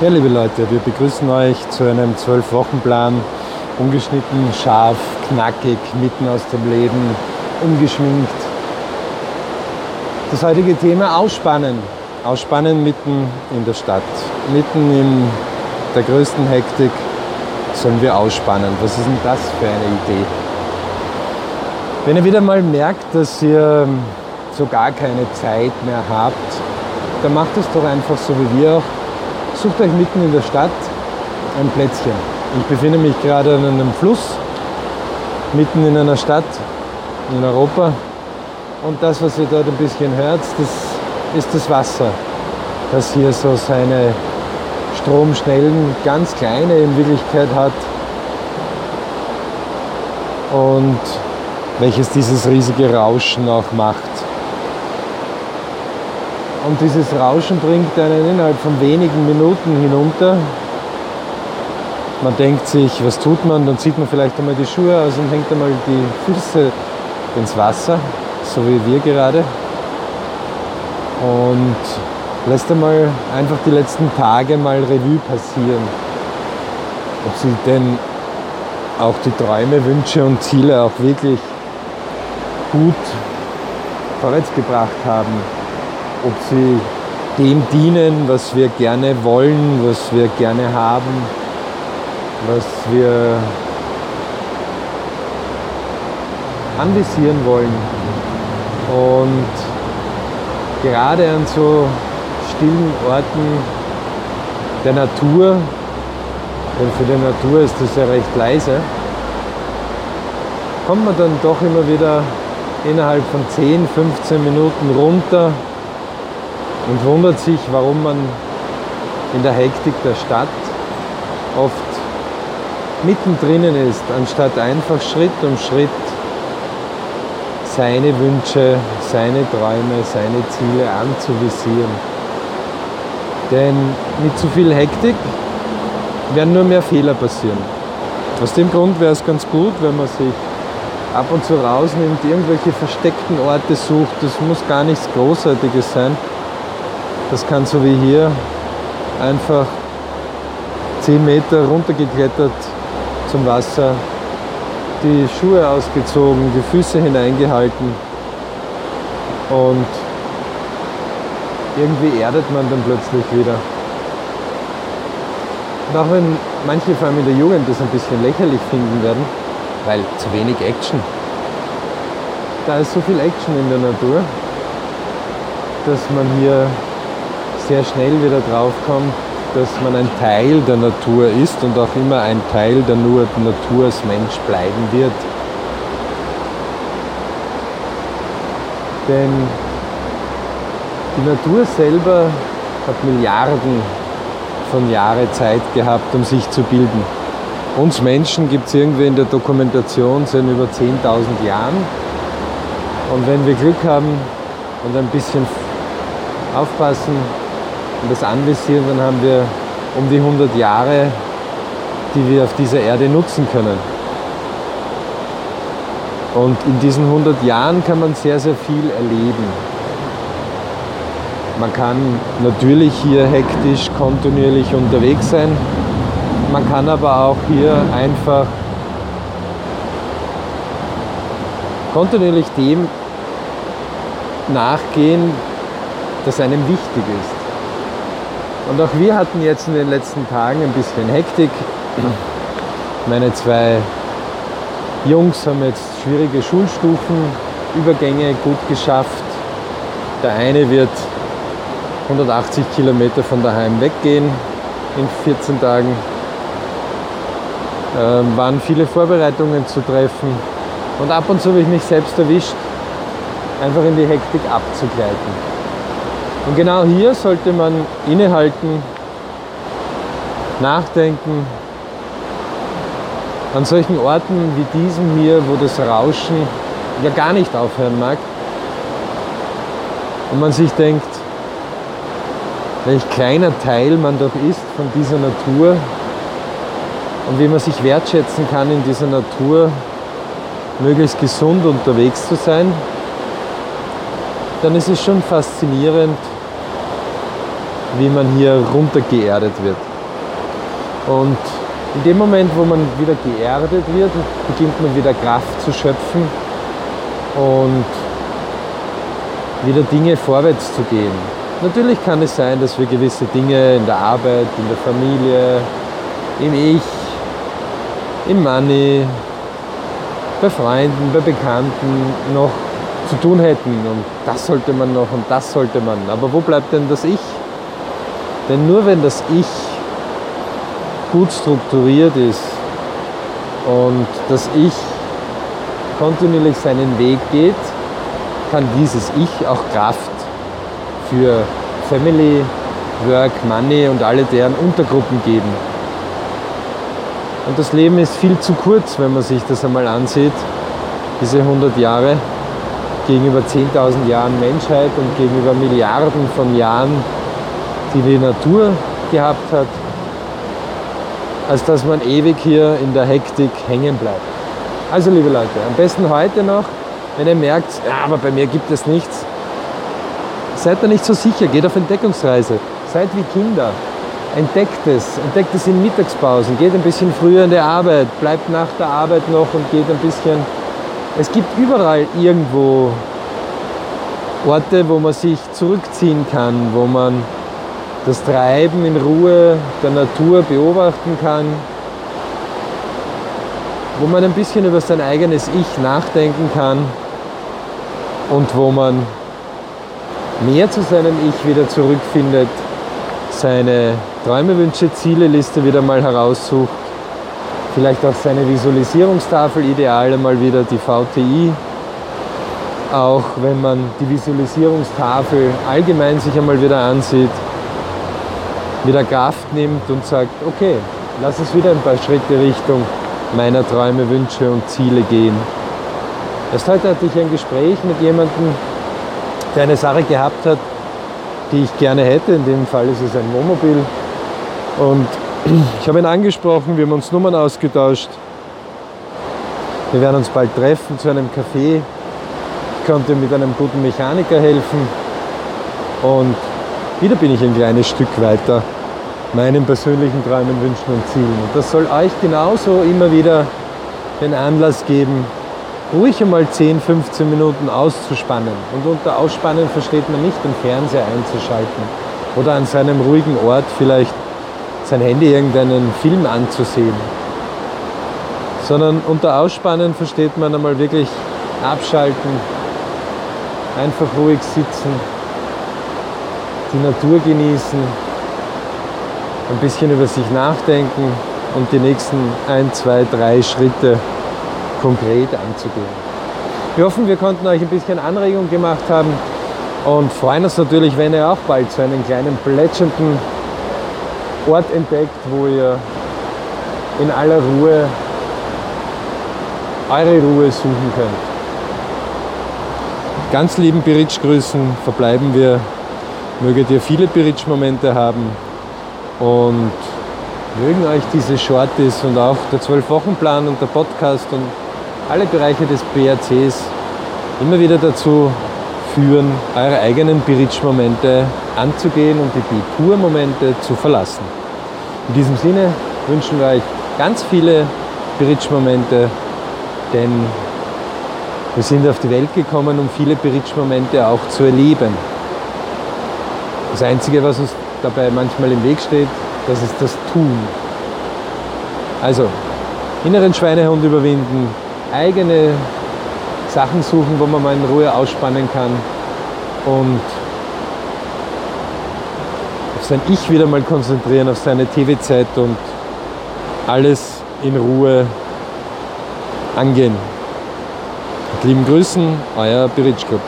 Ja, liebe Leute, wir begrüßen euch zu einem 12-Wochen-Plan. Ungeschnitten, scharf, knackig, mitten aus dem Leben, ungeschminkt. Das heutige Thema Ausspannen. Ausspannen mitten in der Stadt. Mitten in der größten Hektik sollen wir ausspannen. Was ist denn das für eine Idee? Wenn ihr wieder mal merkt, dass ihr so gar keine Zeit mehr habt, dann macht es doch einfach so wie wir auch sucht euch mitten in der Stadt ein Plätzchen. Ich befinde mich gerade an einem Fluss, mitten in einer Stadt in Europa. Und das, was ihr dort ein bisschen hört, das ist das Wasser, das hier so seine Stromschnellen, ganz kleine in Wirklichkeit hat. Und welches dieses riesige Rauschen auch macht. Und dieses Rauschen bringt einen innerhalb von wenigen Minuten hinunter. Man denkt sich, was tut man? Dann zieht man vielleicht einmal die Schuhe aus und hängt einmal die Füße ins Wasser, so wie wir gerade. Und lässt einmal einfach die letzten Tage mal Revue passieren. Ob sie denn auch die Träume, Wünsche und Ziele auch wirklich gut vorwärts gebracht haben ob sie dem dienen, was wir gerne wollen, was wir gerne haben, was wir anvisieren wollen. Und gerade an so stillen Orten der Natur, denn für die Natur ist das ja recht leise, kommt man dann doch immer wieder innerhalb von 10, 15 Minuten runter und wundert sich, warum man in der Hektik der Stadt oft mittendrin ist, anstatt einfach Schritt um Schritt seine Wünsche, seine Träume, seine Ziele anzuvisieren. Denn mit zu viel Hektik werden nur mehr Fehler passieren. Aus dem Grund wäre es ganz gut, wenn man sich ab und zu rausnimmt, irgendwelche versteckten Orte sucht. Das muss gar nichts Großartiges sein das kann so wie hier einfach 10 Meter runtergeklettert zum Wasser, die Schuhe ausgezogen, die Füße hineingehalten und irgendwie erdet man dann plötzlich wieder. Und auch wenn manche, vor allem in der Jugend, das ein bisschen lächerlich finden werden, weil zu wenig Action. Da ist so viel Action in der Natur, dass man hier sehr schnell wieder draufkommt, dass man ein Teil der Natur ist und auch immer ein Teil der Natur als Mensch bleiben wird. Denn die Natur selber hat Milliarden von Jahren Zeit gehabt, um sich zu bilden. Uns Menschen gibt es irgendwie in der Dokumentation seit über 10.000 Jahren. Und wenn wir Glück haben und ein bisschen aufpassen, und das anvisieren, dann haben wir um die 100 Jahre, die wir auf dieser Erde nutzen können. Und in diesen 100 Jahren kann man sehr, sehr viel erleben. Man kann natürlich hier hektisch, kontinuierlich unterwegs sein. Man kann aber auch hier einfach kontinuierlich dem nachgehen, das einem wichtig ist. Und auch wir hatten jetzt in den letzten Tagen ein bisschen Hektik. Meine zwei Jungs haben jetzt schwierige Schulstufenübergänge gut geschafft. Der eine wird 180 Kilometer von daheim weggehen in 14 Tagen. Ähm, waren viele Vorbereitungen zu treffen. Und ab und zu habe ich mich selbst erwischt, einfach in die Hektik abzugleiten. Und genau hier sollte man innehalten, nachdenken. An solchen Orten wie diesem hier, wo das Rauschen ja gar nicht aufhören mag. Und man sich denkt, welch kleiner Teil man doch ist von dieser Natur und wie man sich wertschätzen kann, in dieser Natur möglichst gesund unterwegs zu sein, dann ist es schon faszinierend, wie man hier runtergeerdet wird. Und in dem Moment, wo man wieder geerdet wird, beginnt man wieder Kraft zu schöpfen und wieder Dinge vorwärts zu gehen. Natürlich kann es sein, dass wir gewisse Dinge in der Arbeit, in der Familie, im Ich, im Money, bei Freunden, bei Bekannten noch zu tun hätten. Und das sollte man noch und das sollte man. Aber wo bleibt denn das Ich? Denn nur wenn das Ich gut strukturiert ist und das Ich kontinuierlich seinen Weg geht, kann dieses Ich auch Kraft für Family, Work, Money und alle deren Untergruppen geben. Und das Leben ist viel zu kurz, wenn man sich das einmal ansieht, diese 100 Jahre gegenüber 10.000 Jahren Menschheit und gegenüber Milliarden von Jahren, die die Natur gehabt hat, als dass man ewig hier in der Hektik hängen bleibt. Also liebe Leute, am besten heute noch, wenn ihr merkt, ja, aber bei mir gibt es nichts, seid da nicht so sicher, geht auf Entdeckungsreise, seid wie Kinder, entdeckt es, entdeckt es in Mittagspausen, geht ein bisschen früher in die Arbeit, bleibt nach der Arbeit noch und geht ein bisschen. Es gibt überall irgendwo Orte, wo man sich zurückziehen kann, wo man das Treiben in Ruhe der Natur beobachten kann, wo man ein bisschen über sein eigenes Ich nachdenken kann und wo man mehr zu seinem Ich wieder zurückfindet, seine Träume, Wünsche, Ziele Liste wieder mal heraussucht, vielleicht auch seine Visualisierungstafel, ideal mal wieder die VTI, auch wenn man die Visualisierungstafel allgemein sich einmal wieder ansieht, wieder Kraft nimmt und sagt, okay, lass es wieder ein paar Schritte Richtung meiner Träume, Wünsche und Ziele gehen. Erst heute hatte ich ein Gespräch mit jemandem, der eine Sache gehabt hat, die ich gerne hätte. In dem Fall ist es ein Wohnmobil. Und ich habe ihn angesprochen, wir haben uns Nummern ausgetauscht. Wir werden uns bald treffen zu einem Café. Ich konnte mit einem guten Mechaniker helfen. Und wieder bin ich ein kleines Stück weiter meinen persönlichen Träumen, Wünschen und Zielen. Und das soll euch genauso immer wieder den Anlass geben, ruhig einmal 10, 15 Minuten auszuspannen. Und unter Ausspannen versteht man nicht, den Fernseher einzuschalten oder an seinem ruhigen Ort vielleicht sein Handy irgendeinen Film anzusehen. Sondern unter Ausspannen versteht man einmal wirklich abschalten, einfach ruhig sitzen, die Natur genießen, ein bisschen über sich nachdenken und die nächsten ein, zwei, drei Schritte konkret anzugehen. Wir hoffen, wir konnten euch ein bisschen Anregung gemacht haben und freuen uns natürlich, wenn ihr auch bald so einen kleinen plätschernden Ort entdeckt, wo ihr in aller Ruhe eure Ruhe suchen könnt. Ganz lieben Biritsch-Grüßen verbleiben wir. Möget ihr viele Biritsch-Momente haben und mögen euch diese Shorties und auch der 12-Wochen-Plan und der Podcast und alle Bereiche des BRCs immer wieder dazu führen, eure eigenen Biritsch-Momente anzugehen und die Bitur-Momente zu verlassen. In diesem Sinne wünschen wir euch ganz viele Biritsch-Momente, denn wir sind auf die Welt gekommen, um viele Biritsch-Momente auch zu erleben. Das Einzige, was uns dabei manchmal im Weg steht, das ist das Tun. Also, inneren Schweinehund überwinden, eigene Sachen suchen, wo man mal in Ruhe ausspannen kann und auf sein Ich wieder mal konzentrieren, auf seine TV-Zeit und alles in Ruhe angehen. Mit lieben Grüßen, euer Biritsch Club.